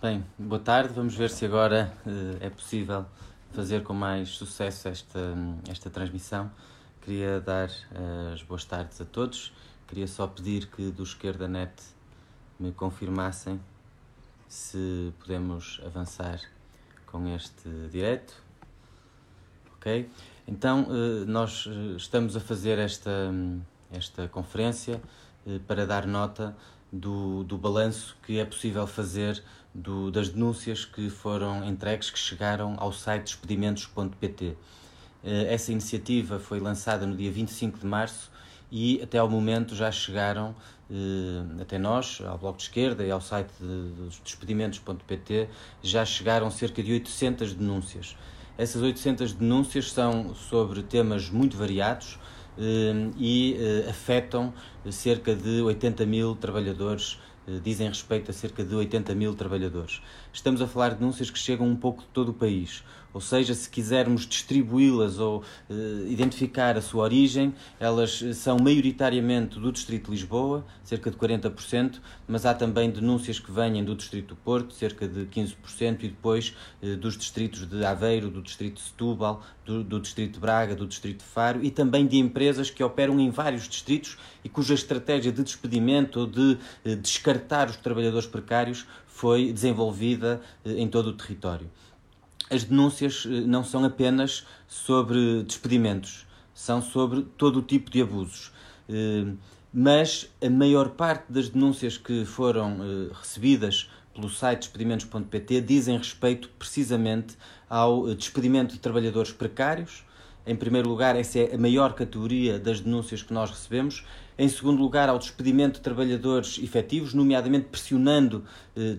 Bem, boa tarde. Vamos ver se agora uh, é possível fazer com mais sucesso esta, esta transmissão. Queria dar uh, as boas tardes a todos. Queria só pedir que do Esquerda Net me confirmassem se podemos avançar com este direto. Ok? Então, uh, nós estamos a fazer esta, esta conferência para dar nota do, do balanço que é possível fazer do, das denúncias que foram entregues, que chegaram ao site despedimentos.pt. Eh, essa iniciativa foi lançada no dia 25 de março e até ao momento já chegaram eh, até nós, ao Bloco de Esquerda e ao site de despedimentos.pt, já chegaram cerca de 800 denúncias. Essas 800 denúncias são sobre temas muito variados eh, e afetam cerca de 80 mil trabalhadores dizem respeito a cerca de 80 mil trabalhadores. Estamos a falar de denúncias que chegam um pouco de todo o país. Ou seja, se quisermos distribuí-las ou uh, identificar a sua origem, elas eh, são maioritariamente do Distrito de Lisboa, cerca de 40%, mas há também denúncias que vêm do Distrito do Porto, cerca de 15%, e depois uh, dos distritos de Aveiro, do Distrito de Setúbal, do, do Distrito de Braga, do Distrito de Faro e também de empresas que operam em vários distritos e cuja estratégia de despedimento ou de descartar os trabalhadores precários foi desenvolvida em todo o território as denúncias eh, não são apenas sobre despedimentos, são sobre todo o tipo de abusos. Eh, mas a maior parte das denúncias que foram eh, recebidas pelo site despedimentos.pt dizem respeito precisamente ao despedimento de trabalhadores precários. Em primeiro lugar, essa é a maior categoria das denúncias que nós recebemos. Em segundo lugar, ao despedimento de trabalhadores efetivos, nomeadamente pressionando,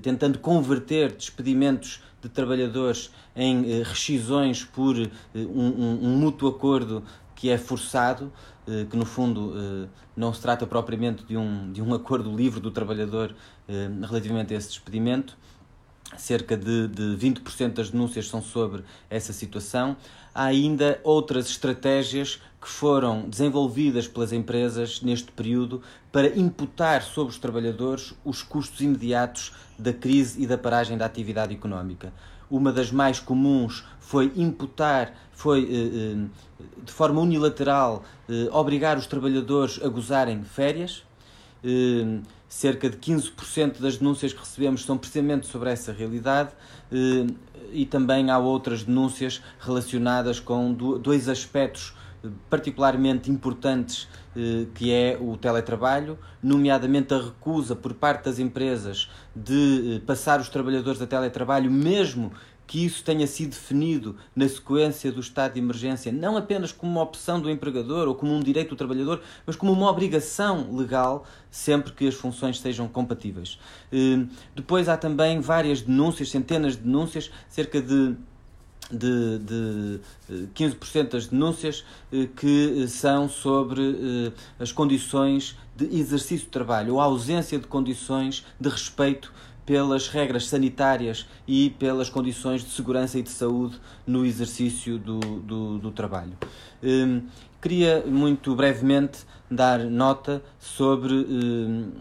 tentando converter despedimentos de trabalhadores em eh, rescisões por eh, um, um, um mútuo acordo que é forçado, eh, que no fundo não se trata propriamente de um, de um acordo livre do trabalhador relativamente a esse despedimento. Cerca de, de 20% das denúncias são sobre essa situação. Há ainda outras estratégias que foram desenvolvidas pelas empresas neste período para imputar sobre os trabalhadores os custos imediatos da crise e da paragem da atividade económica. Uma das mais comuns foi imputar, foi eh, eh, de forma unilateral eh, obrigar os trabalhadores a gozarem férias. Cerca de 15% das denúncias que recebemos são precisamente sobre essa realidade e também há outras denúncias relacionadas com dois aspectos particularmente importantes eh, que é o teletrabalho, nomeadamente a recusa por parte das empresas de eh, passar os trabalhadores a teletrabalho, mesmo que isso tenha sido definido na sequência do estado de emergência, não apenas como uma opção do empregador ou como um direito do trabalhador, mas como uma obrigação legal, sempre que as funções sejam compatíveis. Eh, depois há também várias denúncias, centenas de denúncias, cerca de de, de 15% eh, das denúncias eh, que são sobre as condições de exercício de trabalho ou a ausência de condições de respeito pelas regras sanitárias e pelas condições de segurança e de saúde no exercício do, do, do trabalho. Um, queria muito brevemente dar nota sobre um,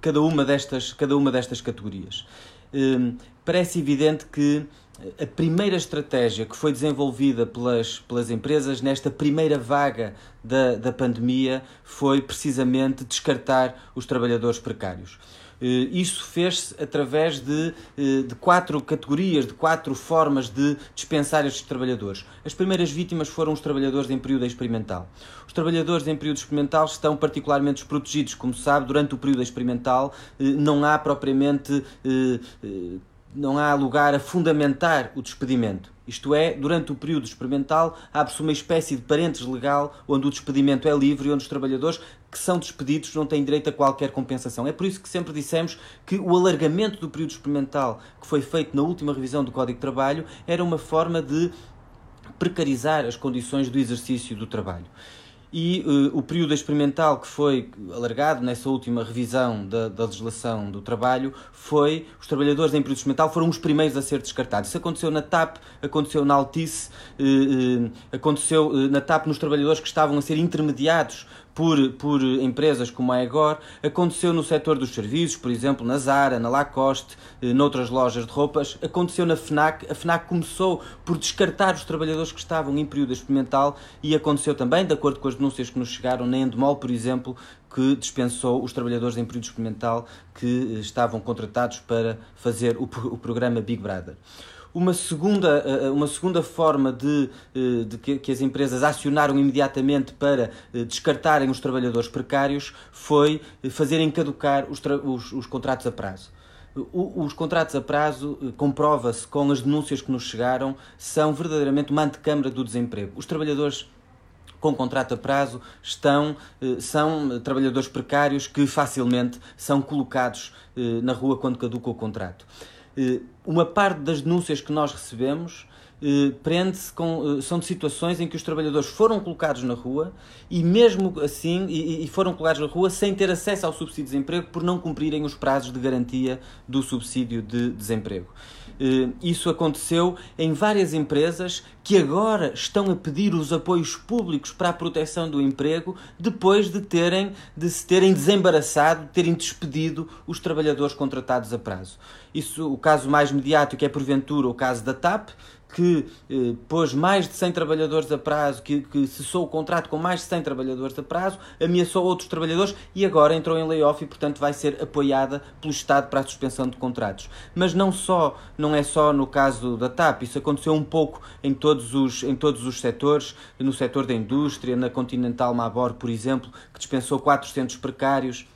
cada, uma destas, cada uma destas categorias. Um, parece evidente que a primeira estratégia que foi desenvolvida pelas, pelas empresas nesta primeira vaga da, da pandemia foi precisamente descartar os trabalhadores precários. Eh, isso fez-se através de, eh, de quatro categorias, de quatro formas de dispensar estes trabalhadores. As primeiras vítimas foram os trabalhadores em período experimental. Os trabalhadores em período experimental estão particularmente desprotegidos, como se sabe, durante o período experimental eh, não há propriamente não há lugar a fundamentar o despedimento. Isto é, durante o período experimental, abre-se uma espécie de parênteses legal onde o despedimento é livre e onde os trabalhadores que são despedidos não têm direito a qualquer compensação. É por isso que sempre dissemos que o alargamento do período experimental que foi feito na última revisão do Código de Trabalho era uma forma de precarizar as condições do exercício do trabalho e uh, o período experimental que foi alargado nessa última revisão da, da, legislação do trabalho foi os trabalhadores em período experimental foram os primeiros a ser descartados. Isso aconteceu na TAP, aconteceu na Altice, uh, uh, aconteceu na TAP nos trabalhadores que estavam a ser intermediados por, por empresas como a Egor, aconteceu no setor dos serviços, por exemplo, na Zara, na Lacoste, eh, noutras lojas de roupas, aconteceu na FNAC. A FNAC começou por descartar os trabalhadores que estavam em período experimental e aconteceu também, de acordo com as denúncias que nos chegaram, na Endemol, por exemplo, que dispensou os trabalhadores em período experimental que eh, estavam contratados para fazer o, o programa Big Brother. Uma segunda, eh, uma segunda forma de, eh, de que, as empresas acionaram imediatamente para eh, descartarem os trabalhadores precários foi fazerem caducar os, os, os contratos a prazo. Os contratos a prazo, comprova-se com as denúncias que nos chegaram, são verdadeiramente uma antecâmara do desemprego. Os trabalhadores com contrato a prazo estão, são trabalhadores precários que facilmente são colocados na rua quando caduca o contrato. Eh, uma parte das denúncias que nós recebemos eh, prende-se com. Eh, são de situações em que os trabalhadores foram colocados na rua e, mesmo assim, e, foram colocados na rua sem ter acesso ao subsídio de desemprego por não cumprirem os prazos de garantia do subsídio de desemprego. Eh, isso aconteceu em várias empresas que agora estão a pedir os apoios públicos para a proteção do emprego depois de terem de se terem desembaraçado, de terem despedido os trabalhadores contratados a prazo. Isso, o caso mais mediático é porventura o caso da TAP, que eh, pôs mais de 100 trabalhadores a prazo, que, que cessou o contrato com mais de 100 trabalhadores a prazo, ameaçou outros trabalhadores e agora entrou em layoff e, portanto, vai ser apoiada pelo Estado para a suspensão de contratos. Mas não só, não é só no caso da TAP, isso aconteceu um pouco em todos os, em todos os setores, no setor da indústria, na Continental Mabor, por exemplo, que dispensou 400 precários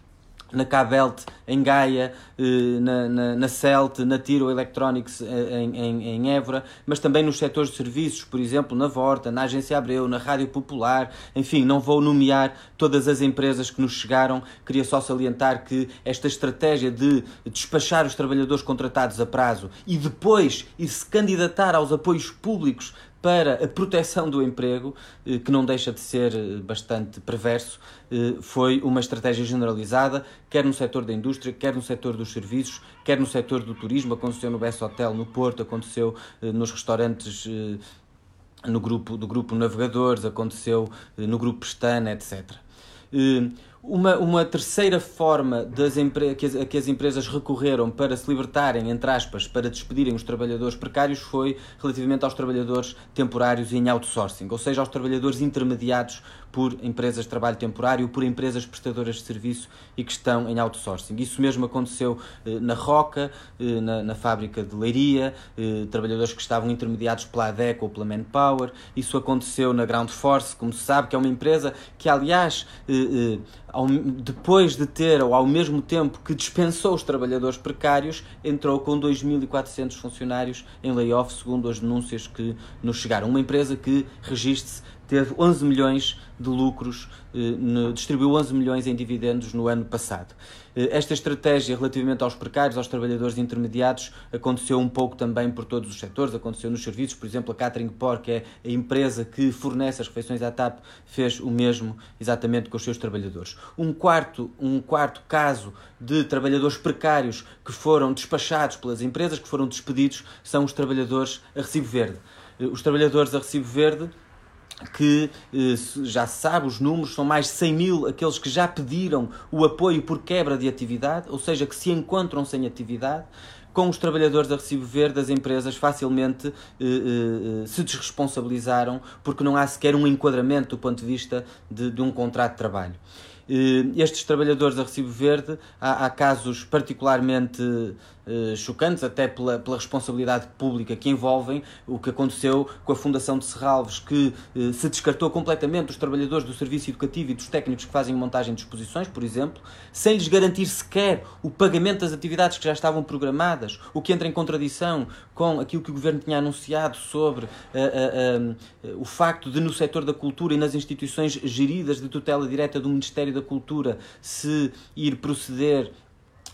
na Cabelt, em Gaia, eh, na, na, na Celt, na Tiro Electronics eh, em, em, em Évora, mas também nos setores de serviços, por exemplo, na Vorta, na Agência Abreu, na Rádio Popular, enfim, não vou nomear todas as empresas que nos chegaram, queria só salientar que esta estratégia de despachar os trabalhadores contratados a prazo e depois ir se candidatar aos apoios públicos para a proteção do emprego, eh, que não deixa de ser eh, bastante perverso, eh, foi uma estratégia generalizada, quer no setor da indústria, quer no setor dos serviços, quer no setor do turismo. Aconteceu no Best Hotel no Porto, aconteceu nos restaurantes no grupo, do grupo Navegadores, aconteceu no grupo Pestana, etc. Uma, uma terceira forma das que, as, que as empresas recorreram para se libertarem, entre aspas, para despedirem os trabalhadores precários foi relativamente aos trabalhadores temporários em outsourcing, ou seja, aos trabalhadores intermediados por empresas de trabalho temporário, por empresas prestadoras de serviço e que estão em outsourcing. Isso mesmo aconteceu eh, na Roca, eh, na, na, fábrica de Leiria, eh, trabalhadores que estavam intermediados pela ADEC ou pela Manpower. Isso aconteceu na Ground Force, como se sabe, que é uma empresa que, aliás, depois de ter, ou ao mesmo tempo que dispensou os trabalhadores precários, entrou com 2.400 funcionários em layoff, segundo as denúncias que nos chegaram. Uma empresa que registre-se teve 11 milhões de lucros, eh, distribuiu 11 milhões em dividendos no ano passado. Eh, esta estratégia relativamente aos precários, aos trabalhadores intermediados, aconteceu um pouco também por todos os setores, aconteceu nos serviços, por exemplo, a Catering Por, que é a empresa que fornece as refeições à TAP, fez o mesmo exatamente com os seus trabalhadores. Um quarto, um quarto caso de trabalhadores precários que foram despachados pelas empresas, que foram despedidos, são os trabalhadores a recibo verde. Eh, os trabalhadores a recibo verde que eh, já se sabe, os números são mais de 100 mil aqueles que já pediram o apoio por quebra de atividade, ou seja, que se encontram sem atividade. Com os trabalhadores a recibo verde, as empresas facilmente eh, eh, se desresponsabilizaram porque não há sequer um enquadramento do ponto de vista de, de um contrato de trabalho. Eh, estes trabalhadores a recibo verde, há, há casos particularmente uh, chocantes, até pela, pela responsabilidade pública que envolvem o que aconteceu com a Fundação de Serralves, que uh, se descartou completamente os trabalhadores do serviço educativo e dos técnicos que fazem montagem de exposições, por exemplo, sem lhes garantir sequer o pagamento das atividades que já estavam programadas, o que entra em contradição com aquilo que o Governo tinha anunciado sobre o facto de, no setor da cultura e nas instituições geridas de tutela direta do Ministério da Cultura se ir proceder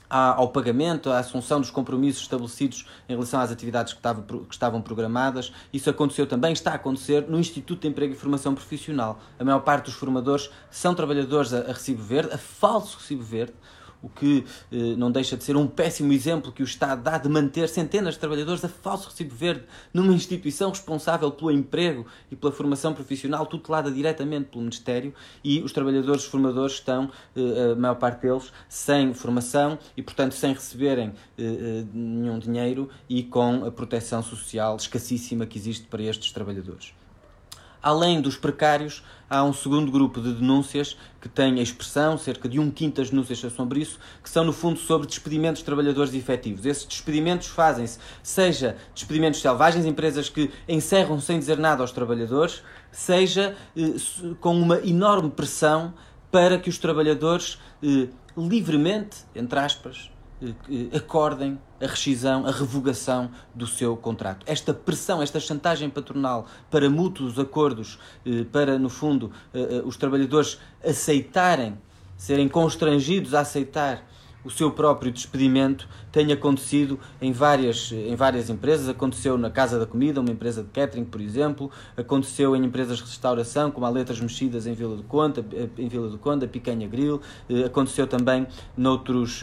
ao pagamento, à assunção dos compromissos estabelecidos em relação às atividades que, que estavam programadas. Isso aconteceu também, está a acontecer no Instituto de Emprego e Formação Profissional. A maior parte dos formadores são trabalhadores a, a recibo verde, a falso recibo verde, o que eh, não deixa de ser um péssimo exemplo que o Estado dá de manter centenas de trabalhadores a falso recibo verde numa instituição responsável pelo emprego e pela formação profissional, tutelada diretamente pelo Ministério, e os trabalhadores formadores estão, eh, a maior parte deles, sem formação e, portanto, sem receberem eh, eh nenhum dinheiro e com a proteção social escassíssima que existe para estes trabalhadores. Além dos precários, há um segundo grupo de denúncias que tem a expressão, cerca de um quinto das denúncias são sobre isso, que são no fundo sobre despedimentos de trabalhadores efetivos. Esses despedimentos fazem-se, seja despedimentos selvagens, empresas que encerram sem dizer nada aos trabalhadores, seja eh, com uma enorme pressão para que os trabalhadores eh, livremente, entre aspas, acordem a rescisão, a revogação do seu contrato. Esta pressão, esta chantagem patronal para mútuos acordos, eh, para, no fundo, eh, eh, os trabalhadores aceitarem, serem constrangidos a aceitar o seu próprio despedimento tem acontecido em várias, em várias empresas. Aconteceu na Casa da Comida, uma empresa de catering, por exemplo. Aconteceu em empresas de restauração, como a Letras Mexidas em Vila do Conde, em Vila do Conde, a Picanha Grill. Aconteceu também noutros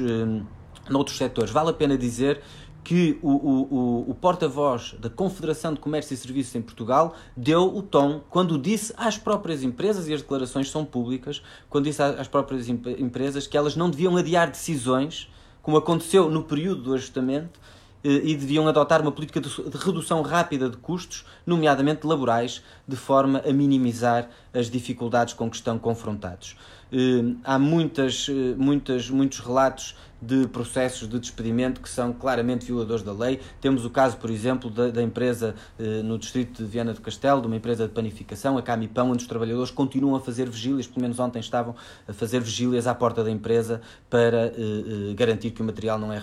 noutros setores. Vale a pena dizer que o, o, o porta-voz da Confederação de Comércio e Serviços em Portugal deu o tom quando disse às próprias empresas, e as declarações são públicas, quando disse às próprias empresas que elas não deviam adiar decisões, como aconteceu no período do ajustamento, eh, e deviam adotar uma política de redução rápida de custos, nomeadamente laborais, de forma a minimizar as dificuldades com que estão confrontados. Eh, há muitas, eh, muitas, muitos relatos de processos de despedimento que são claramente violadores da lei. Temos o caso, por exemplo, da, da empresa eh, no distrito de Viana do Castelo, de uma empresa de panificação, a Camipão, onde os trabalhadores continuam a fazer vigílias, pelo menos ontem estavam a fazer vigílias à porta da empresa para eh, garantir que o material não é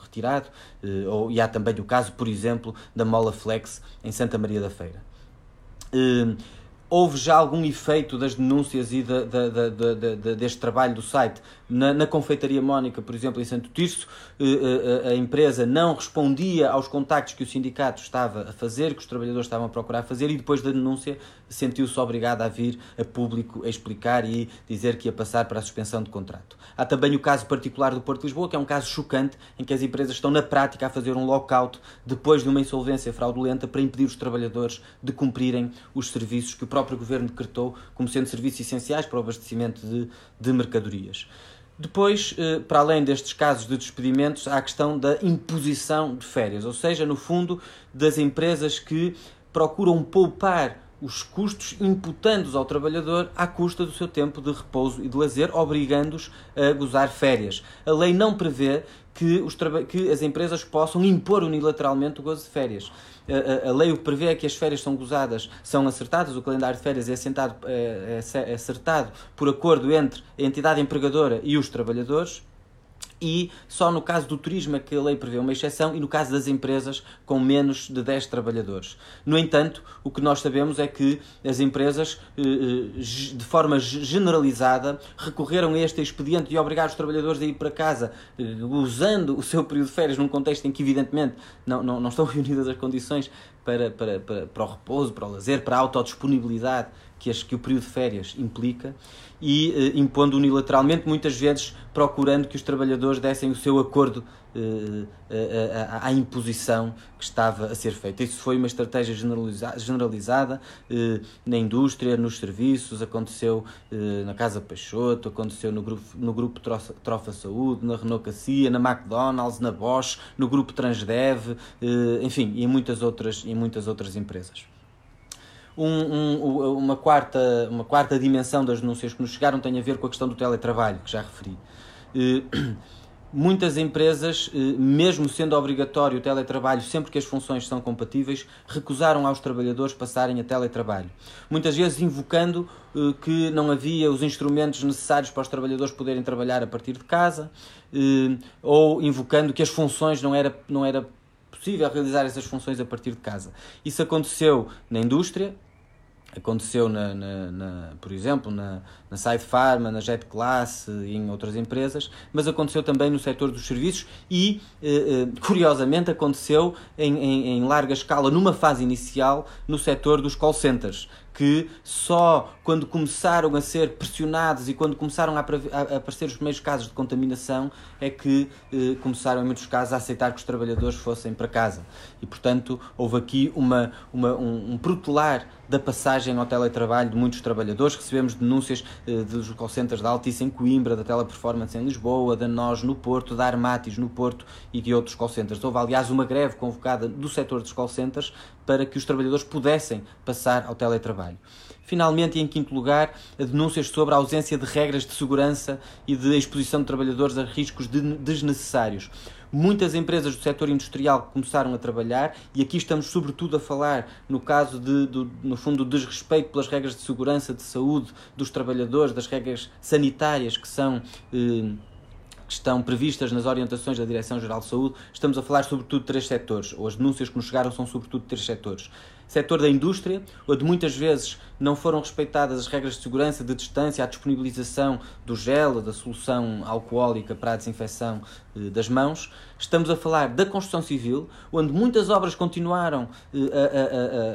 retirado. Ou, e há também o caso, por exemplo, da Mola Flex em Santa Maria da Feira. Houve já algum efeito das denúncias e da, da, da, deste trabalho do site na, na confeitaria Mónica, por exemplo, em Santo Tirso, eh, eh, a, empresa não respondia aos contactos que o sindicato estava a fazer, que os trabalhadores estavam a procurar fazer, e depois da denúncia sentiu-se obrigado a vir a público a explicar e dizer que ia passar para a suspensão de contrato. Há também o caso particular do Porto de Lisboa, que é um caso chocante, em que as empresas estão na prática a fazer um lockout depois de uma insolvência fraudulenta para impedir os trabalhadores de cumprirem os serviços que o próprio governo decretou como sendo serviços essenciais para o abastecimento de, de mercadorias. Depois, eh, para além destes casos de despedimentos, há a questão da imposição de férias, ou seja, no fundo, das empresas que procuram poupar os custos imputando-os ao trabalhador à custa do seu tempo de repouso e de lazer, obrigando-os a gozar férias. A lei não prevê que, os que as empresas possam impor unilateralmente o gozo de férias. A, a, a, lei o prevê é que as férias são gozadas, são acertadas, o calendário de férias é, assentado, é, é, é acertado por acordo entre a entidade empregadora e os trabalhadores e só no caso do turismo é que a lei prevê uma exceção e no caso das empresas com menos de 10 trabalhadores. No entanto, o que nós sabemos é que as empresas, eh, eh, de forma generalizada, recorreram a este expediente de obrigar os trabalhadores a ir para casa eh, usando o seu período de férias num contexto em que, evidentemente, não, não, não estão reunidas as condições para, para, para, para o repouso, para o lazer, para a autodisponibilidade que, as, que o período de férias implica e eh, impondo unilateralmente, muitas vezes procurando que os trabalhadores dessem o seu acordo eh, eh, à, imposição que estava a ser feita. Isso foi uma estratégia generaliza generalizada na indústria, nos serviços, aconteceu na Casa Peixoto, aconteceu no grupo, no grupo Trofa, Saúde, na Renault Cassia, na McDonald's, na Bosch, no grupo Transdev, enfim, e em muitas outras, em muitas outras empresas um, um, uma, quarta, uma quarta dimensão das denúncias que nos chegaram tem a ver com a questão do teletrabalho, que já referi. Uh, muitas empresas, uh, mesmo sendo obrigatório o teletrabalho sempre que as funções são compatíveis, recusaram aos trabalhadores passarem a teletrabalho. Muitas vezes invocando uh, que não havia os instrumentos necessários para os trabalhadores poderem trabalhar a partir de casa, ou invocando que as funções não era, não era possível realizar essas funções a partir de casa. Isso aconteceu na indústria, aconteceu, na, na, na, por exemplo, na, na Side Pharma, na Jet Class e em outras empresas, mas aconteceu também no setor dos serviços e, eh, eh, curiosamente, aconteceu em, em, em, larga escala, numa fase inicial, no setor dos call centers, que só quando começaram a ser pressionados e quando começaram a, aparecer os primeiros casos de contaminação é que eh, começaram, em muitos casos, a aceitar que os trabalhadores fossem para casa. E, portanto, houve aqui uma, uma um, um protelar da passagem ao teletrabalho de muitos trabalhadores. Recebemos denúncias eh, dos call centers da Altice em Coimbra, da Teleperformance em Lisboa, da NOS no Porto, da Armatis no Porto e de outros call centers. Houve, aliás, uma greve convocada do setor dos call centers para que os trabalhadores pudessem passar ao teletrabalho. Finalmente, e em quinto lugar, denúncias sobre a ausência de regras de segurança e de exposição de trabalhadores a riscos desnecessários. Muitas empresas do setor industrial começaram a trabalhar e aqui estamos sobretudo a falar no caso de, do, no fundo, desrespeito pelas regras de segurança, de saúde dos trabalhadores, das regras sanitárias que são eh, que estão previstas nas orientações da Direção-Geral de Saúde, estamos a falar sobretudo de três setores, ou as denúncias que nos chegaram são sobretudo de três setores. Setor da indústria, onde muitas vezes não foram respeitadas as regras de segurança, de distância, a disponibilização do gel, da solução alcoólica para a desinfecção eh, das mãos. Estamos a falar da construção civil, onde muitas obras continuaram eh,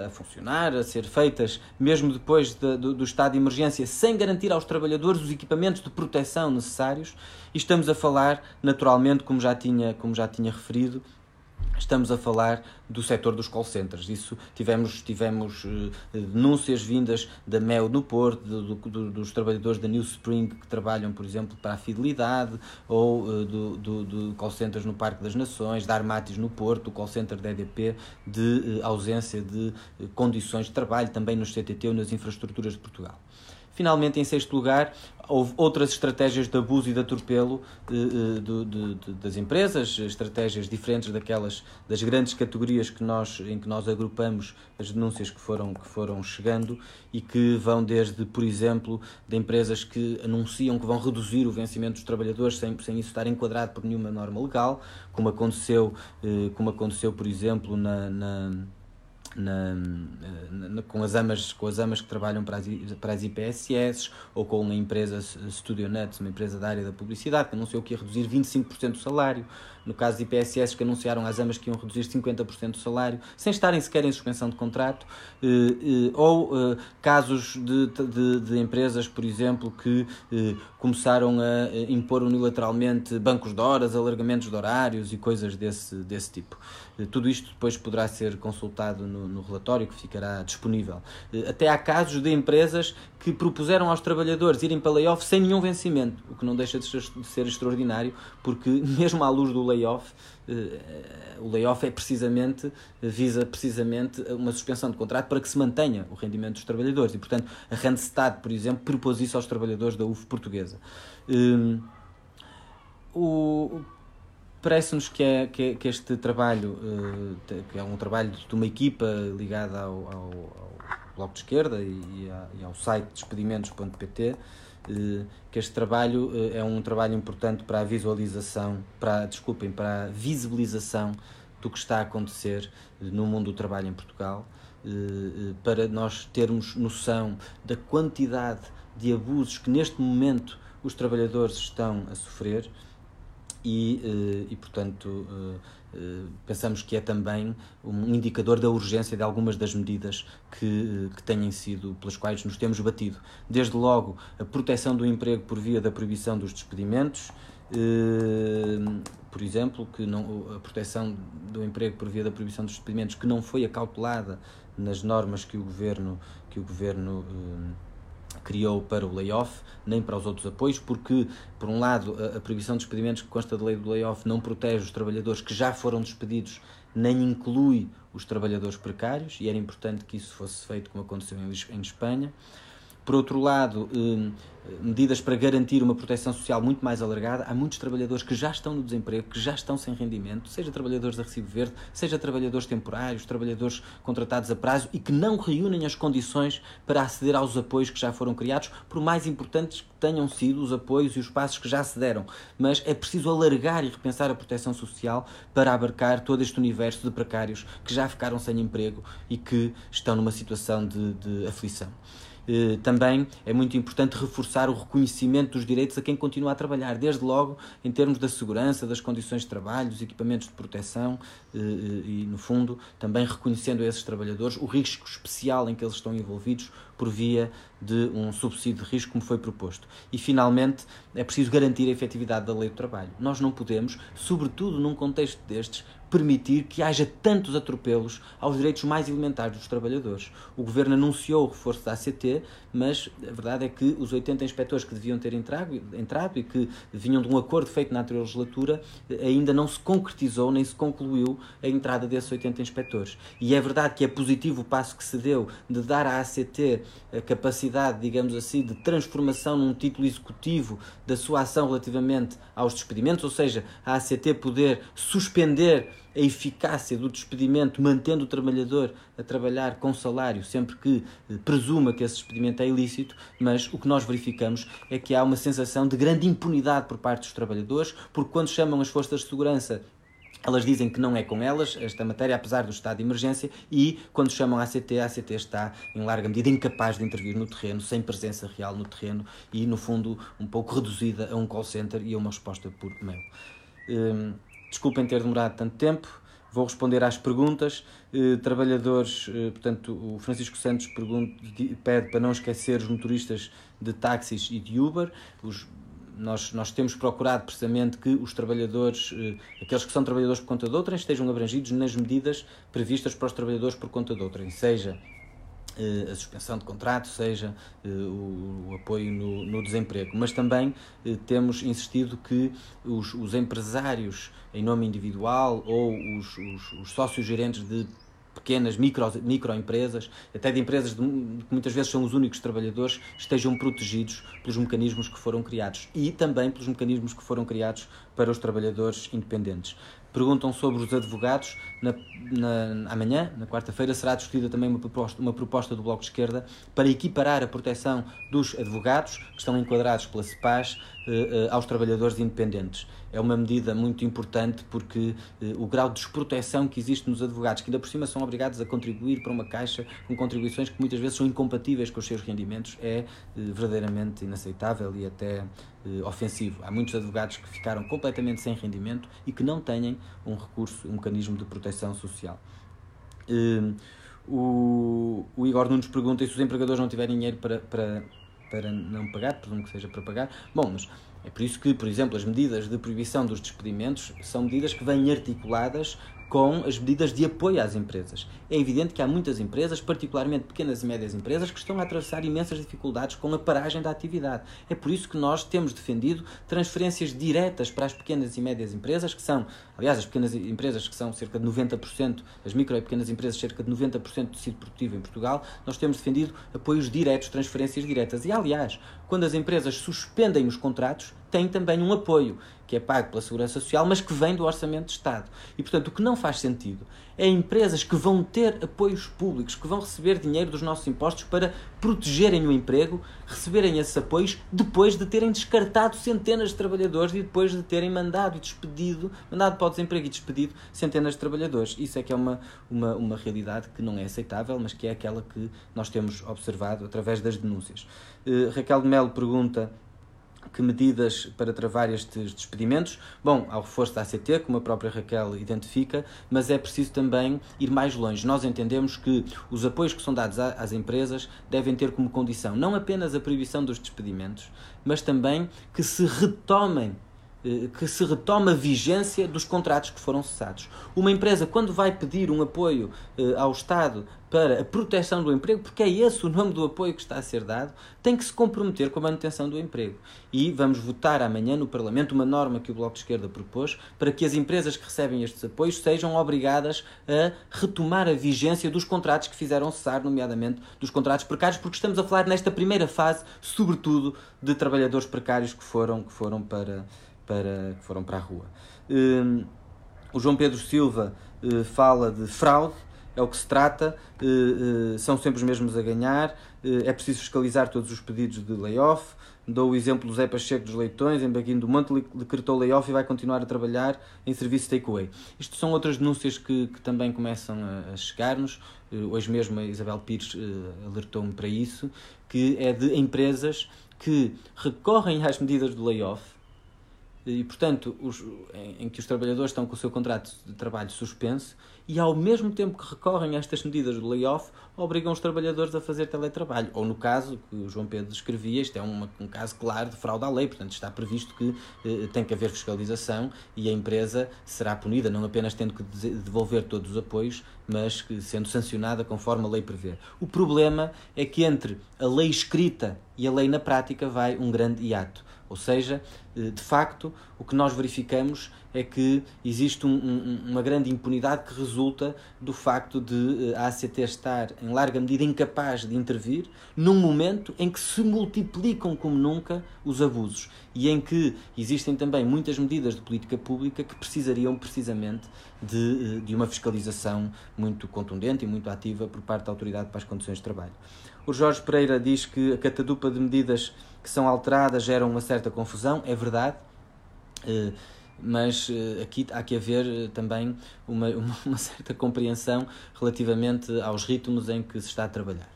a, a, a, funcionar, a ser feitas, mesmo depois de, do, do estado de emergência, sem garantir aos trabalhadores os equipamentos de proteção necessários. E estamos a falar, naturalmente, como já tinha, como já tinha referido, Estamos a falar do setor dos call centers. Isso tivemos, tivemos uh, denúncias vindas da MEL no Porto, do, do, dos trabalhadores da New Spring que trabalham, por exemplo, para a Fidelidade, ou uh, do, do, do, call centers no Parque das Nações, da Armatis no Porto, do call center da EDP, de uh, ausência de condições de trabalho, também nos CTT ou nas infraestruturas de Portugal. Finalmente, em sexto lugar, houve outras estratégias de abuso e de atropelo de, de, de, das empresas, estratégias diferentes daquelas das grandes categorias que nós, em que nós agrupamos as denúncias que foram, que foram chegando e que vão desde, por exemplo, de empresas que anunciam que vão reduzir o vencimento dos trabalhadores sem, sem isso estar enquadrado por nenhuma norma legal, como aconteceu, eh, como aconteceu por exemplo, na, na na, na, com, as amas, com as amas que trabalham para as, para as IPSS ou com uma empresa Studio Nuts, uma empresa da área da publicidade, que anunciou que ia reduzir 25% do salário. No caso de IPSS, que anunciaram às amas que iam reduzir 50% do salário, sem estarem sequer em suspensão de contrato. Eh, eh, ou eh, casos de, de, de, empresas, por exemplo, que começaram a impor unilateralmente bancos de horas, alargamentos de horários e coisas desse, desse tipo. Tudo isto depois poderá ser consultado no, no, relatório que ficará disponível. Até há casos de empresas que propuseram aos trabalhadores irem para layoff sem nenhum vencimento, o que não deixa de ser extraordinário, porque mesmo à luz do layoff, o layoff é precisamente, visa precisamente uma suspensão de contrato para que se mantenha o rendimento dos trabalhadores e, portanto, a Randstad, por exemplo, propôs isso aos trabalhadores da UF portuguesa. Um, o, Parece-nos que, é, que, é, que, este trabalho, que é um trabalho de uma equipa ligada ao, ao, ao Bloco de Esquerda e, ao site despedimentos.pt, que este trabalho uh, é um trabalho importante para a visualização, para, desculpem, para a visibilização do que está a acontecer no mundo do trabalho em Portugal, para nós termos noção da quantidade de abusos que neste momento os trabalhadores estão a sofrer e, eh, e portanto, eh, eh, pensamos que é também um indicador da urgência de algumas das medidas que, que têm sido, pelas quais nos temos batido. Desde logo, a proteção do emprego por via da proibição dos despedimentos, por exemplo, que não, a proteção do emprego por via da proibição dos despedimentos que não foi acautelada nas normas que o governo, que o governo criou para o layoff, nem para os outros apoios, porque, por um lado, a, a proibição de despedimentos que consta da lei do layoff não protege os trabalhadores que já foram despedidos, nem inclui os trabalhadores precários, e era importante que isso fosse feito como aconteceu em, em Espanha. Por outro lado, hum, medidas para garantir uma proteção social muito mais alargada. Há muitos trabalhadores que já estão no desemprego, que já estão sem rendimento, seja trabalhadores da Recibo Verde, seja trabalhadores temporários, trabalhadores contratados a prazo e que não reúnem as condições para aceder aos apoios que já foram criados, por mais importantes que tenham sido os apoios e os passos que já se deram. Mas é preciso alargar e repensar a proteção social para abarcar todo este universo de precários que já ficaram sem emprego e que estão numa situação de, de aflição. Eh, também é muito importante reforçar o reconhecimento dos direitos a quem continua a trabalhar, desde logo em termos da segurança, das condições de trabalho, dos equipamentos de proteção eh, e, no fundo, também reconhecendo a esses trabalhadores o risco especial em que eles estão envolvidos por via de um subsídio de risco, como foi proposto. E, finalmente, é preciso garantir a efetividade da lei do trabalho. Nós não podemos, sobretudo num contexto destes, permitir que haja tantos atropelos aos direitos mais elementares dos trabalhadores. O Governo anunciou o reforço da ACT, mas a verdade é que os 80 inspectores que deviam ter entrado, entrado e que vinham de um acordo feito na anterior legislatura ainda não se concretizou nem se concluiu a entrada desses 80 inspectores. E é verdade que é positivo o passo que se deu de dar à ACT a capacidade, digamos assim, de transformação num título executivo da sua ação relativamente aos despedimentos, ou seja, a ACT poder suspender a eficácia do despedimento, mantendo o trabalhador a trabalhar com salário sempre que eh, presuma que esse despedimento é ilícito, mas o que nós verificamos é que há uma sensação de grande impunidade por parte dos trabalhadores, porque quando chamam as forças de segurança elas dizem que não é com elas esta matéria, apesar do estado de emergência, e quando chamam a ACT, a ACT está, em larga medida, incapaz de intervir no terreno, sem presença real no terreno e, no fundo, um pouco reduzida a um call center e a uma resposta por mail. Hum, desculpem ter demorado tanto tempo, vou responder às perguntas. Uh, trabalhadores, uh, portanto, o Francisco Santos pergunta, pede para não esquecer os motoristas de táxis e de Uber, os nós, nós temos procurado precisamente que os trabalhadores, eh, aqueles que são trabalhadores por conta de outrem, estejam abrangidos nas medidas previstas para os trabalhadores por conta de outrem, seja eh, a suspensão de contrato, seja eh, o, apoio no, no, desemprego. Mas também temos insistido que os, os empresários em nome individual ou os, os, os sócios gerentes de pequenas micro, microempresas, até de empresas de, que muitas vezes são os únicos trabalhadores, estejam protegidos pelos mecanismos que foram criados e também pelos mecanismos que foram criados para os trabalhadores independentes. Perguntam sobre os advogados. Na, na, amanhã, na quarta-feira, será discutida também uma proposta, uma proposta do Bloco de Esquerda para equiparar a proteção dos advogados, que estão enquadrados pela CEPAS, aos trabalhadores independentes é uma medida muito importante porque eh, o grau de desproteção que existe nos advogados, que ainda por cima são obrigados a contribuir para uma caixa com contribuições que muitas vezes são incompatíveis com os seus rendimentos, é eh, verdadeiramente inaceitável e até eh, ofensivo. Há muitos advogados que ficaram completamente sem rendimento e que não têm um recurso, um mecanismo de proteção social. O, o Igor Nunes pergunta se os empregadores não tiverem dinheiro para, para, para não pagar, presumo que seja para pagar. Bom, mas é por isso que, por exemplo, as medidas de proibição dos despedimentos são medidas que vêm articuladas com as medidas de apoio às empresas. É evidente que há muitas empresas, particularmente pequenas e médias empresas, que estão a atravessar imensas dificuldades com a paragem da atividade. É por isso que nós temos defendido transferências diretas para as pequenas e médias empresas, que são, aliás, as pequenas empresas que são cerca de 90%, as micro e pequenas empresas cerca de 90% do tecido produtivo em Portugal, nós temos defendido apoios diretos, transferências diretas. E, aliás, quando as empresas suspendem os contratos, têm também um apoio que é pago pela Segurança Social, mas que vem do Orçamento de Estado. E, portanto, o que não faz sentido é empresas que vão ter apoios públicos, que vão receber dinheiro dos nossos impostos para protegerem o emprego, receberem esses apoios depois de terem descartado centenas de trabalhadores e depois de terem mandado e despedido, mandado para o desemprego e despedido centenas de trabalhadores. Isso é que é uma, uma, uma realidade que não é aceitável, mas que é aquela que nós temos observado através das denúncias. Uh, Raquel de Melo pergunta que medidas para travar estes despedimentos? Bom, ao reforço da ACT, como a própria Raquel identifica, mas é preciso também ir mais longe. Nós entendemos que os apoios que são dados às empresas devem ter como condição não apenas a proibição dos despedimentos, mas também que se retomem que se retoma a vigência dos contratos que foram cessados. Uma empresa, quando vai pedir um apoio eh, ao Estado para a proteção do emprego, porque é esse o nome do apoio que está a ser dado, tem que se comprometer com a manutenção do emprego. E vamos votar amanhã no Parlamento uma norma que o Bloco de Esquerda propôs para que as empresas que recebem estes apoios sejam obrigadas a retomar a vigência dos contratos que fizeram cessar, nomeadamente dos contratos precários, porque estamos a falar nesta primeira fase, sobretudo, de trabalhadores precários que foram, que foram para para, que foram para a rua. Um, o João Pedro Silva uh, fala de fraude. é o que se trata, são sempre os mesmos a ganhar, é preciso fiscalizar todos os pedidos de layoff. Dou o exemplo do Zé Pacheco dos Leitões, em Baguinho do Monte, decretou layoff e vai continuar a trabalhar em serviço takeaway. Isto são outras denúncias que, que também começam a, a chegar-nos. Hoje mesmo a Isabel Pires alertou-me para isso, que é de empresas que recorrem às medidas do layoff e, portanto, os, em, em, que os trabalhadores estão com o seu contrato de trabalho suspenso e, ao mesmo tempo que recorrem a estas medidas do layoff, obrigam os trabalhadores a fazer teletrabalho. Ou, no caso que o João Pedro descrevia, isto é uma, um caso claro de fraude à lei, portanto, está previsto que eh, tem que haver fiscalização e a empresa será punida, não apenas tendo que devolver todos os apoios, mas que, sendo sancionada conforme a lei prevê. O problema é que entre a lei escrita e a lei na prática vai um grande hiato. Ou seja, eh, de facto, o que nós verificamos é que existe um, um, uma grande impunidade que resulta do facto de eh, a ACT estar, em larga medida, incapaz de intervir num momento em que se multiplicam como nunca os abusos e em que existem também muitas medidas de política pública que precisariam precisamente de, eh, de uma fiscalização muito contundente e muito ativa por parte da Autoridade para as Condições de Trabalho. O Jorge Pereira diz que a catadupa de medidas que são alteradas geram uma certa confusão, é verdade, eh, mas eh, aqui há que haver eh, também uma, uma certa compreensão relativamente aos ritmos em que se está a trabalhar.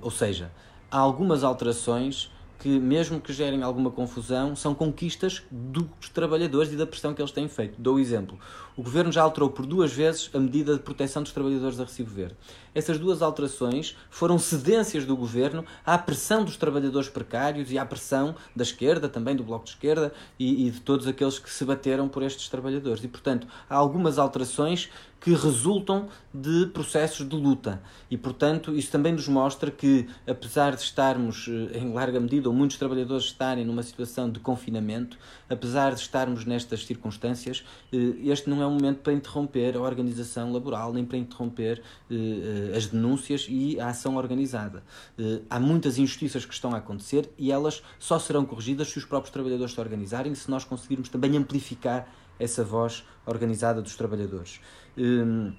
Ou seja, há algumas alterações que, mesmo que gerem alguma confusão, são conquistas dos trabalhadores e da pressão que eles têm feito. Dou o exemplo. O Governo já alterou por duas vezes a medida de proteção dos trabalhadores a recibo verde. Essas duas alterações foram cedências do Governo à pressão dos trabalhadores precários e à pressão da esquerda, também do Bloco de Esquerda e, e de todos aqueles que se bateram por estes trabalhadores. E, portanto, há algumas alterações que resultam de processos de luta. E, portanto, isso também nos mostra que, apesar de estarmos, eh, em larga medida, ou muitos trabalhadores estarem numa situação de confinamento, apesar de estarmos nestas circunstâncias, eh, este não é um momento para interromper a organização laboral, nem para interromper eh, as denúncias e a ação organizada. Há muitas injustiças que estão a acontecer e elas só serão corrigidas se os próprios trabalhadores se organizarem, se nós conseguirmos também amplificar essa voz organizada dos trabalhadores. Hum,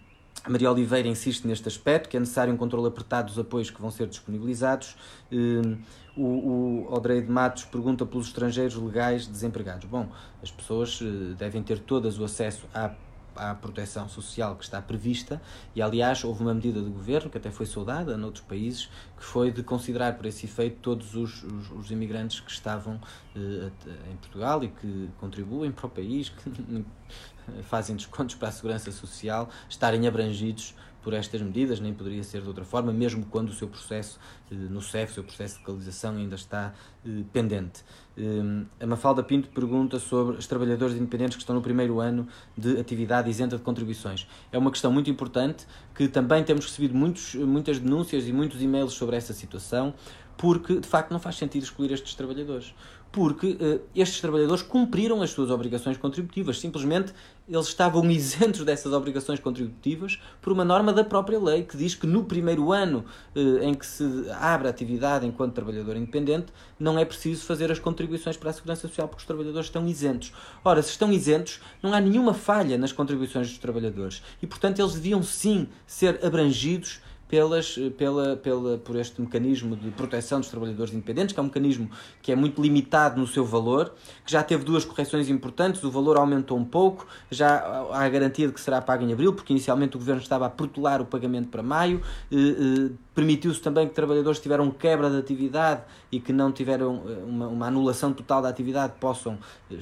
a Maria Oliveira insiste neste aspecto, que é necessário um controle apertado dos apoios que vão ser disponibilizados. Hum, o, o de Matos pergunta pelos estrangeiros legais desempregados. Bom, as pessoas eh, devem ter todas o acesso à à proteção social que está prevista. E aliás houve uma medida do governo que até foi saudada noutros países que foi de considerar por esse efeito todos os, os, os imigrantes que estavam eh, em Portugal e que contribuem para o país que fazem descontos para a segurança social estarem abrangidos por estas medidas, nem poderia ser de outra forma, mesmo quando o seu processo eh, no CEF, o seu processo de localização ainda está eh, pendente. Eh, a Mafalda Pinto pergunta sobre os trabalhadores independentes que estão no primeiro ano de atividade isenta de contribuições. É uma questão muito importante que também temos recebido muitos, muitas denúncias e muitos e-mails sobre essa situação, porque de facto não faz sentido excluir estes trabalhadores porque uh, estes trabalhadores cumpriram as suas obrigações contributivas. Simplesmente eles estavam isentos dessas obrigações contributivas por uma norma da própria lei que diz que no primeiro ano uh, em que se abre a atividade enquanto trabalhador independente não é preciso fazer as contribuições para a Segurança Social porque os trabalhadores estão isentos. Ora, se estão isentos, não há nenhuma falha nas contribuições dos trabalhadores e, portanto, eles deviam sim ser abrangidos pelas, pela, pela, por este mecanismo de proteção dos trabalhadores independentes, que é um mecanismo que é muito limitado no seu valor, que já teve duas correções importantes, o valor aumentou um pouco, já há garantia de que será pago em abril, porque inicialmente o governo estava a protelar o pagamento para maio, eh, eh, permitiu-se também que trabalhadores que tiveram quebra de atividade e que não tiveram eh, uma, uma, anulação total da atividade possam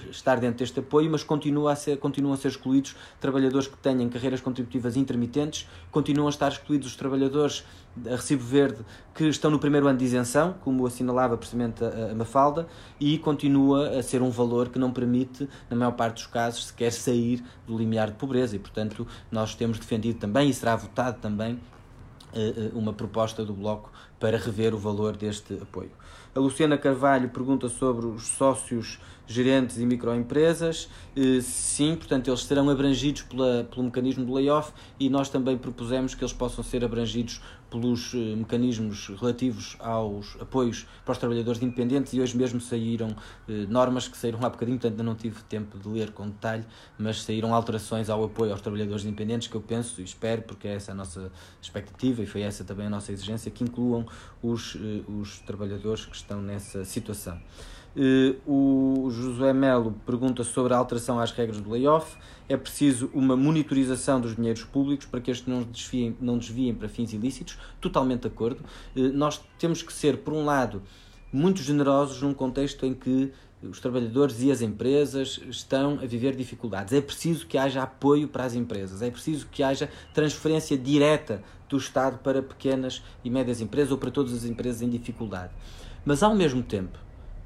estar dentro deste apoio, mas continua a ser, continuam a ser excluídos trabalhadores que tenham carreiras contributivas intermitentes, continuam a estar excluídos os trabalhadores a recibo verde que estão no primeiro ano de isenção, como assinalava precisamente a, a Mafalda, e continua a ser um valor que não permite, na maior parte dos casos, sequer sair do limiar de pobreza. E, portanto, nós temos defendido também, e será votado também, eh, eh, uma proposta do Bloco para rever o valor deste apoio. A Luciana Carvalho pergunta sobre os sócios gerentes e microempresas. Sim, portanto, eles serão abrangidos pela, pelo mecanismo do layoff e nós também propusemos que eles possam ser abrangidos pelos mecanismos relativos aos apoios para os trabalhadores independentes e hoje mesmo saíram normas que saíram há bocadinho, portanto ainda não tive tempo de ler com detalhe, mas saíram alterações ao apoio aos trabalhadores independentes que eu penso e espero, porque é essa a nossa expectativa e foi essa também a nossa exigência, que incluam os, os trabalhadores que estão nessa situação. Uh, o José Melo pergunta sobre a alteração às regras do layoff. É preciso uma monitorização dos dinheiros públicos para que estes não desviem, não desviem para fins ilícitos. Totalmente de acordo. Uh, nós temos que ser, por um lado, muito generosos num contexto em que os trabalhadores e as empresas estão a viver dificuldades. É preciso que haja apoio para as empresas, é preciso que haja transferência direta do Estado para pequenas e médias empresas ou para todas as empresas em dificuldade. Mas, ao mesmo tempo,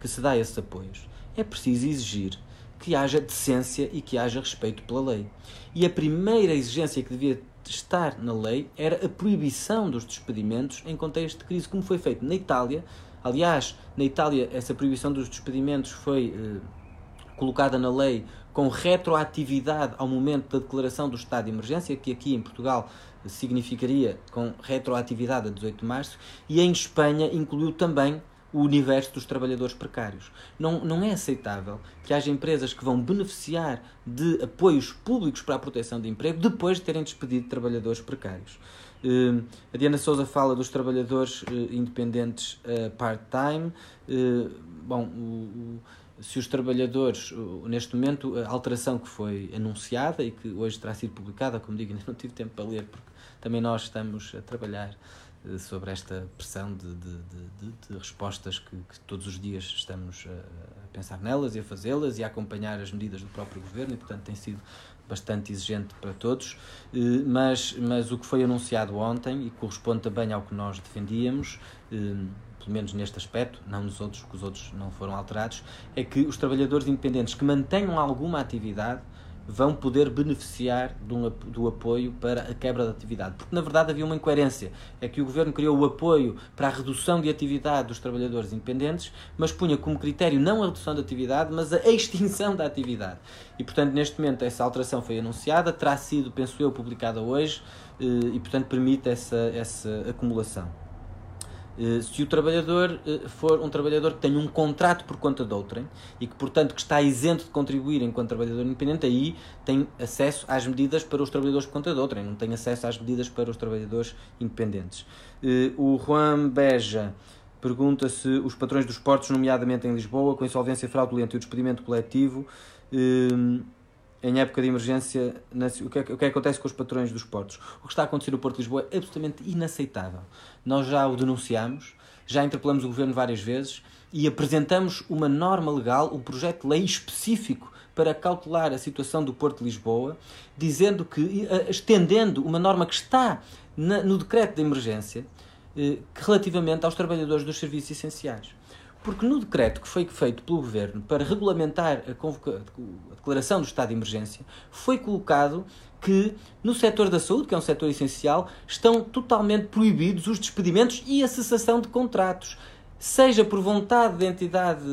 que se dá esses apoios, é preciso exigir que haja decência e que haja respeito pela lei. E a primeira exigência que devia estar na lei era a proibição dos despedimentos em contexto de crise, como foi feito na Itália. Aliás, na Itália, essa proibição dos despedimentos foi eh, colocada na lei com retroatividade ao momento da declaração do estado de emergência, que aqui em Portugal significaria com retroatividade a 18 de março, e em Espanha incluiu também o universo dos trabalhadores precários. Não, não é aceitável que haja empresas que vão beneficiar de apoios públicos para a proteção de emprego depois de terem despedido trabalhadores precários. Uh, a Diana Souza fala dos trabalhadores uh, independentes uh, part-time. bom, o, o, se os trabalhadores, neste momento, a alteração que foi anunciada e que hoje terá sido publicada, como digo, ainda não tive tempo para ler, porque também nós estamos a trabalhar eh, sobre esta pressão de, de, de, de respostas que, que, todos os dias estamos a, pensar nelas e a fazê-las e a acompanhar as medidas do próprio governo e, portanto, tem sido bastante exigente para todos. Eh, mas, mas o que foi anunciado ontem e corresponde também ao que nós defendíamos, eh, pelo menos neste aspecto, não nos outros, porque os outros não foram alterados, é que os trabalhadores independentes que mantenham alguma atividade vão poder beneficiar do, do apoio para a quebra da atividade. Porque, na verdade, havia uma incoerência. É que o governo criou o apoio para a redução de atividade dos trabalhadores independentes, mas punha como critério não a redução da atividade, mas a extinção da atividade. E, portanto, neste momento, essa alteração foi anunciada, terá sido, penso eu, publicada hoje eh, e, portanto, permite essa, essa acumulação. Eh, se o trabalhador eh, for um trabalhador que tenha um contrato por conta de outrem e que, portanto, que está isento de contribuir enquanto trabalhador independente, aí tem acesso às medidas para os trabalhadores por conta de outrem, não tem acesso às medidas para os trabalhadores independentes. Eh, o Juan Beja pergunta se os patrões dos portos, nomeadamente em Lisboa, com insolvência fraudulenta e o despedimento coletivo, em época de emergência, o que, é, o é que acontece com os patrões dos portos? O que está a acontecer no Porto de Lisboa é absolutamente inaceitável. Nós já o denunciamos, já interpelamos o governo várias vezes e apresentamos uma norma legal, um projeto de lei específico para cautelar a situação do Porto de Lisboa, dizendo que, estendendo uma norma que está no decreto de emergência, eh, relativamente aos trabalhadores dos serviços essenciais. Porque no decreto que foi feito pelo Governo para regulamentar a, a declaração do estado de emergência, foi colocado que no setor da saúde, que é um setor essencial, estão totalmente proibidos os despedimentos e a cessação de contratos, seja por vontade da entidade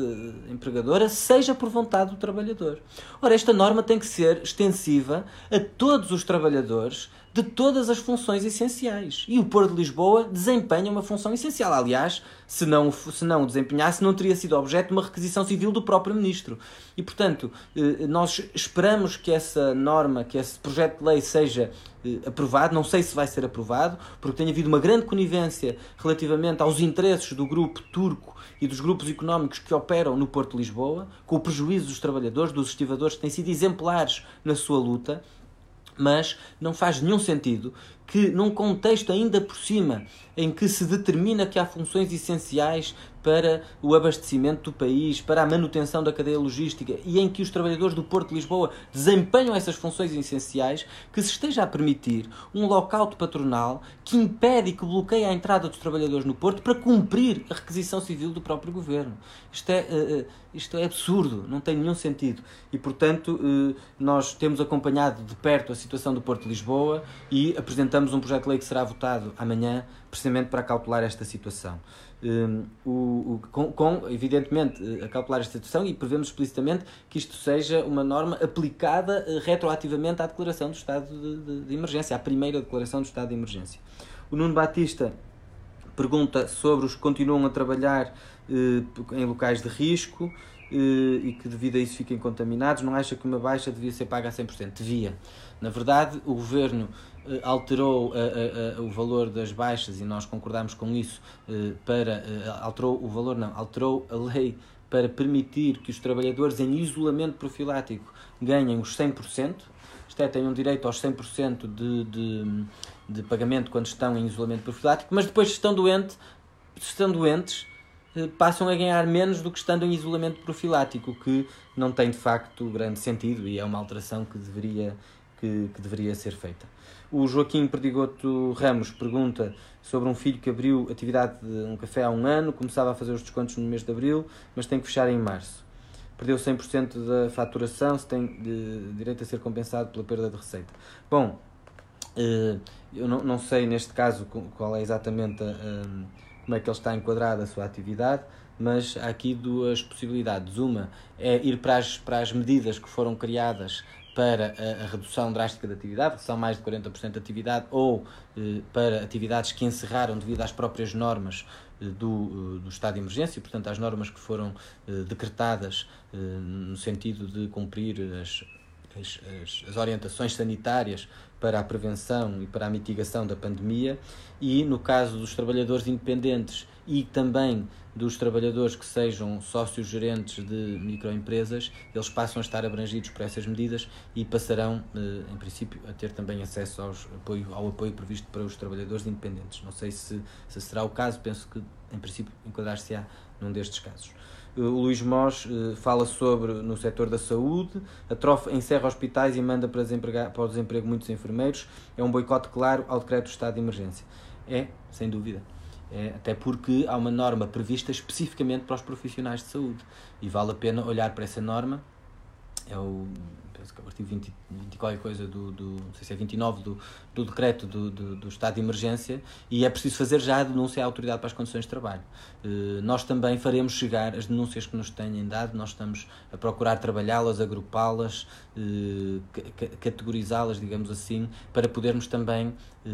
empregadora, seja por vontade do trabalhador. Ora, esta norma tem que ser extensiva a todos os trabalhadores de todas as funções essenciais. E o Porto de Lisboa desempenha uma função essencial. Aliás, se não, se não o desempenhasse, não teria sido objeto de uma requisição civil do próprio Ministro. E, portanto, eh, nós esperamos que essa norma, que esse projeto de lei seja eh, aprovado. Não sei se vai ser aprovado, porque tem havido uma grande conivência relativamente aos interesses do grupo turco e dos grupos económicos que operam no Porto de Lisboa, com o prejuízo dos trabalhadores, dos estivadores, que têm sido exemplares na sua luta mas não faz nenhum sentido que, num contexto ainda por cima, em que se determina que há funções essenciais para o abastecimento do país, para a manutenção da cadeia logística e em que os trabalhadores do Porto de Lisboa desempenham essas funções essenciais, que se esteja a permitir um lockout patronal que impede e que bloqueia a entrada dos trabalhadores no Porto para cumprir a requisição civil do próprio governo. Isto é, uh, isto é absurdo, não tem nenhum sentido. E, portanto, uh, nós temos acompanhado de perto a situação do Porto de Lisboa e apresentamos apresentamos um projeto de lei que será votado amanhã, precisamente para cautelar esta situação. Um, o, com, com, evidentemente, a calcular esta situação e prevemos explicitamente que isto seja uma norma aplicada uh, retroativamente à declaração do estado de, de, de, emergência, à primeira declaração do estado de emergência. O Nuno Batista pergunta sobre os que continuam a trabalhar uh, em locais de risco e que devido a isso fiquem contaminados. Não acha que uma baixa devia ser paga a 100%? Devia. Na verdade, o Governo eh, alterou a, a, a, o valor das baixas e nós concordamos com isso eh, para eh, alterou o valor não alterou a lei para permitir que os trabalhadores em isolamento profilático ganhem os 100%, isto é, tenham direito aos 100% de, de, de pagamento quando estão em isolamento profilático, mas depois se estão doentes, se estão doentes passam a ganhar menos do que estando em isolamento profilático, que não tem de facto grande sentido e é uma alteração que deveria, que, que deveria ser feita. O Joaquim Perdigoto Ramos pergunta sobre um filho que abriu atividade de um café há um ano, começava a fazer os descontos no mês de abril, mas tem que fechar em março. Perdeu 100% da faturação, se tem de, direito a ser compensado pela perda de receita. Bom, eh, eu não, não sei neste caso qual é exatamente a, como é que ele está enquadrado a sua atividade, mas há aqui duas possibilidades. Uma é ir para as, para as medidas que foram criadas para a, a, redução drástica da atividade, são mais de 40% de atividade, ou eh, para atividades que encerraram devido às próprias normas eh, do, eh, do estado de emergência, portanto, às normas que foram eh, decretadas eh, no sentido de cumprir as, as, as orientações sanitárias para a prevenção e para a mitigação da pandemia, e no caso dos trabalhadores independentes e também dos trabalhadores que sejam sócios gerentes de microempresas, eles passam a estar abrangidos por essas medidas e passarão, eh, em princípio, a ter também acesso aos apoio, ao apoio previsto para os trabalhadores independentes. Não sei se, se será o caso, penso que, em princípio, enquadrar-se-á num destes casos. Eh, o Luís Mós eh, fala sobre no setor da saúde, a trofa encerra hospitais e manda para, para o desemprego muitos enfermeiros. É um boicote claro ao decreto do estado de emergência. É, sem dúvida. É, até porque há uma norma prevista especificamente para os profissionais de saúde e vale a pena olhar para essa norma. É o, penso que é o artigo 20, 20 qualquer coisa do, do, não sei se é 29 do, do decreto do, do, do, estado de emergência e é preciso fazer já a denúncia à autoridade para as condições de trabalho. Uh, nós também faremos chegar as denúncias que nos têm dado, nós estamos a procurar trabalhá-las, agrupá-las, uh, categorizá-las, digamos assim, para podermos também eh,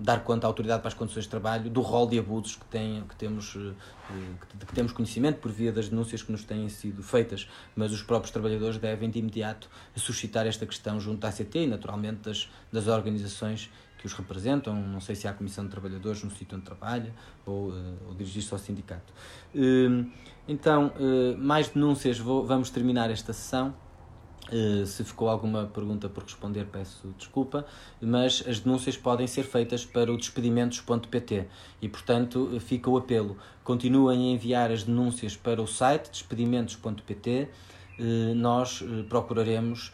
dar conta à autoridade para as condições de trabalho do rol de abusos que, tem, que, temos, eh, que, que temos conhecimento por via das denúncias que nos têm sido feitas, mas os próprios trabalhadores devem de imediato suscitar esta questão junto à ACT e naturalmente das, das organizações que os representam, não sei se há a Comissão de Trabalhadores no sítio onde trabalha ou, eh, ou dirigir-se ao sindicato. Então, mais denúncias, vou, vamos terminar esta sessão. Uh, se ficou alguma pergunta por responder, peço desculpa, mas as denúncias podem ser feitas para o despedimentos.pt e, portanto, fica o apelo. Continuem a enviar as denúncias para o site despedimentos.pt. Uh, nós uh, procuraremos,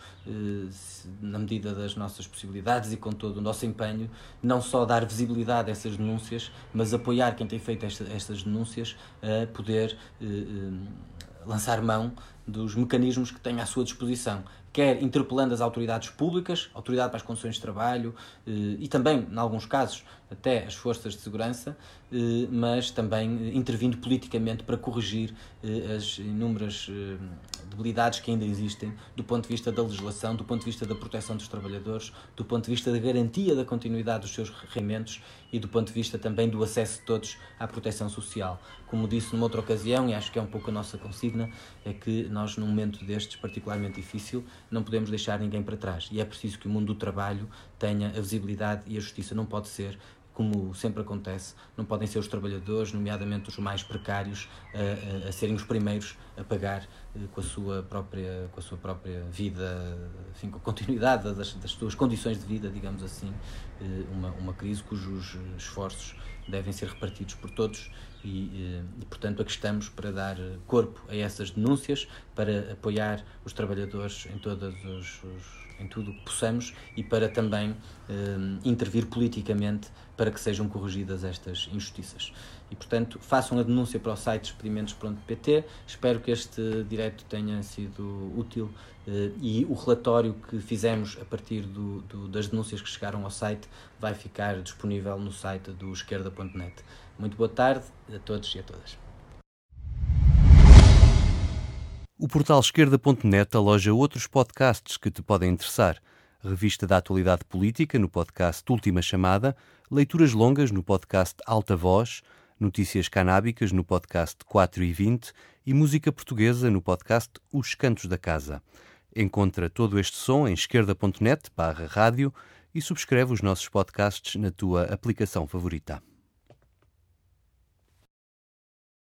na medida das nossas possibilidades e com todo o nosso empenho, não só dar visibilidade a essas denúncias, mas apoiar quem tem feito esta, estas denúncias a poder lançar mão dos mecanismos que tem à sua disposição, quer interpelando as autoridades públicas, autoridade para as condições de trabalho eh, e também, em alguns casos, até as forças de segurança, eh, mas também intervindo politicamente para corrigir eh, as inúmeras debilidades que ainda existem do ponto de vista da legislação, do ponto de vista da proteção dos trabalhadores, do ponto de vista da garantia da continuidade dos seus rendimentos e do ponto de vista também do acesso de todos à proteção social. Como disse numa outra ocasião, e acho que é um pouco a nossa consigna, é que nós, num momento destes particularmente difícil, não podemos deixar ninguém para trás. E é preciso que o mundo do trabalho tenha a visibilidade e a justiça. Não pode ser como sempre acontece, não podem ser os trabalhadores, nomeadamente os mais precários, a, a, a serem os primeiros a pagar eh, com a sua própria, com a sua própria vida, enfim, com a continuidade das, das suas condições de vida, digamos assim, eh, uma, uma crise cujos esforços devem ser repartidos por todos e, eh, e, portanto, aqui estamos para dar corpo a essas denúncias, para apoiar os trabalhadores em todos os, os em tudo o que possamos e para também eh, intervir politicamente para que sejam corrigidas estas injustiças. E, portanto, façam a denúncia para o site experimentos.pt. Espero que este direto tenha sido útil eh, e o relatório que fizemos a partir do, do, das denúncias que chegaram ao site vai ficar disponível no site do esquerda.net. Muito boa tarde a todos e a todas. O portal esquerda.net aloja outros podcasts que te podem interessar. Revista da Atualidade Política no podcast Última Chamada, leituras longas no podcast Alta Voz, notícias canábicas no podcast 4 e 20 e música portuguesa no podcast Os Cantos da Casa. Encontra todo este som em esquerda.net barra rádio e subscreve os nossos podcasts na tua aplicação favorita.